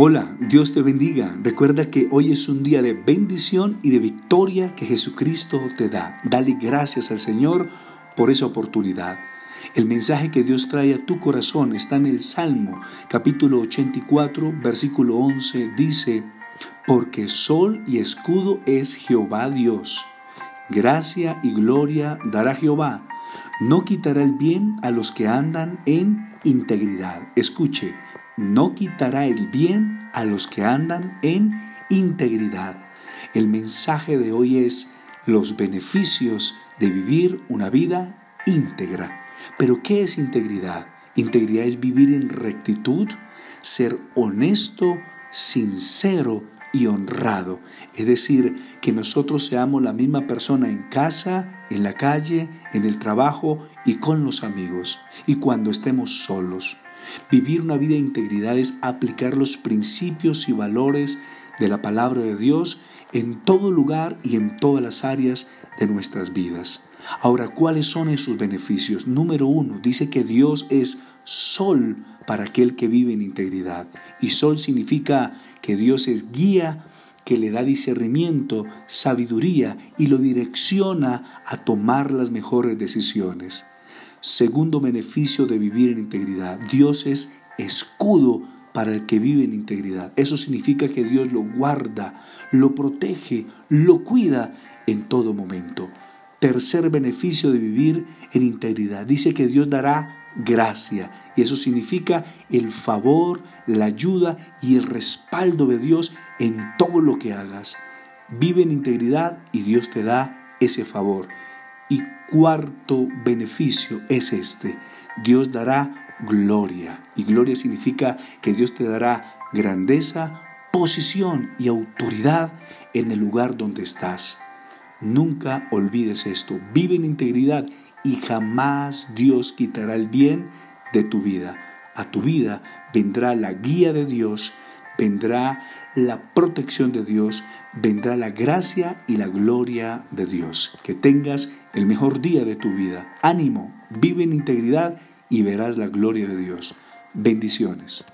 Hola, Dios te bendiga. Recuerda que hoy es un día de bendición y de victoria que Jesucristo te da. Dale gracias al Señor por esa oportunidad. El mensaje que Dios trae a tu corazón está en el Salmo capítulo 84, versículo 11. Dice, porque sol y escudo es Jehová Dios. Gracia y gloria dará Jehová. No quitará el bien a los que andan en integridad. Escuche, no quitará el bien a los que andan en integridad. El mensaje de hoy es los beneficios de vivir una vida íntegra. Pero ¿qué es integridad? Integridad es vivir en rectitud, ser honesto, sincero y honrado. Es decir, que nosotros seamos la misma persona en casa, en la calle, en el trabajo y con los amigos, y cuando estemos solos. Vivir una vida de integridad es aplicar los principios y valores de la palabra de Dios en todo lugar y en todas las áreas de nuestras vidas. Ahora, ¿cuáles son esos beneficios? Número uno, dice que Dios es sol para aquel que vive en integridad. Y sol significa que Dios es guía, que le da discernimiento, sabiduría y lo direcciona a tomar las mejores decisiones. Segundo beneficio de vivir en integridad. Dios es escudo para el que vive en integridad. Eso significa que Dios lo guarda, lo protege, lo cuida en todo momento. Tercer beneficio de vivir en integridad. Dice que Dios dará gracia. Y eso significa el favor, la ayuda y el respaldo de Dios en todo lo que hagas. Vive en integridad y Dios te da ese favor. Y cuarto beneficio es este. Dios dará gloria. Y gloria significa que Dios te dará grandeza, posición y autoridad en el lugar donde estás. Nunca olvides esto. Vive en integridad y jamás Dios quitará el bien de tu vida. A tu vida vendrá la guía de Dios, vendrá la protección de Dios, vendrá la gracia y la gloria de Dios. Que tengas el mejor día de tu vida. Ánimo, vive en integridad y verás la gloria de Dios. Bendiciones.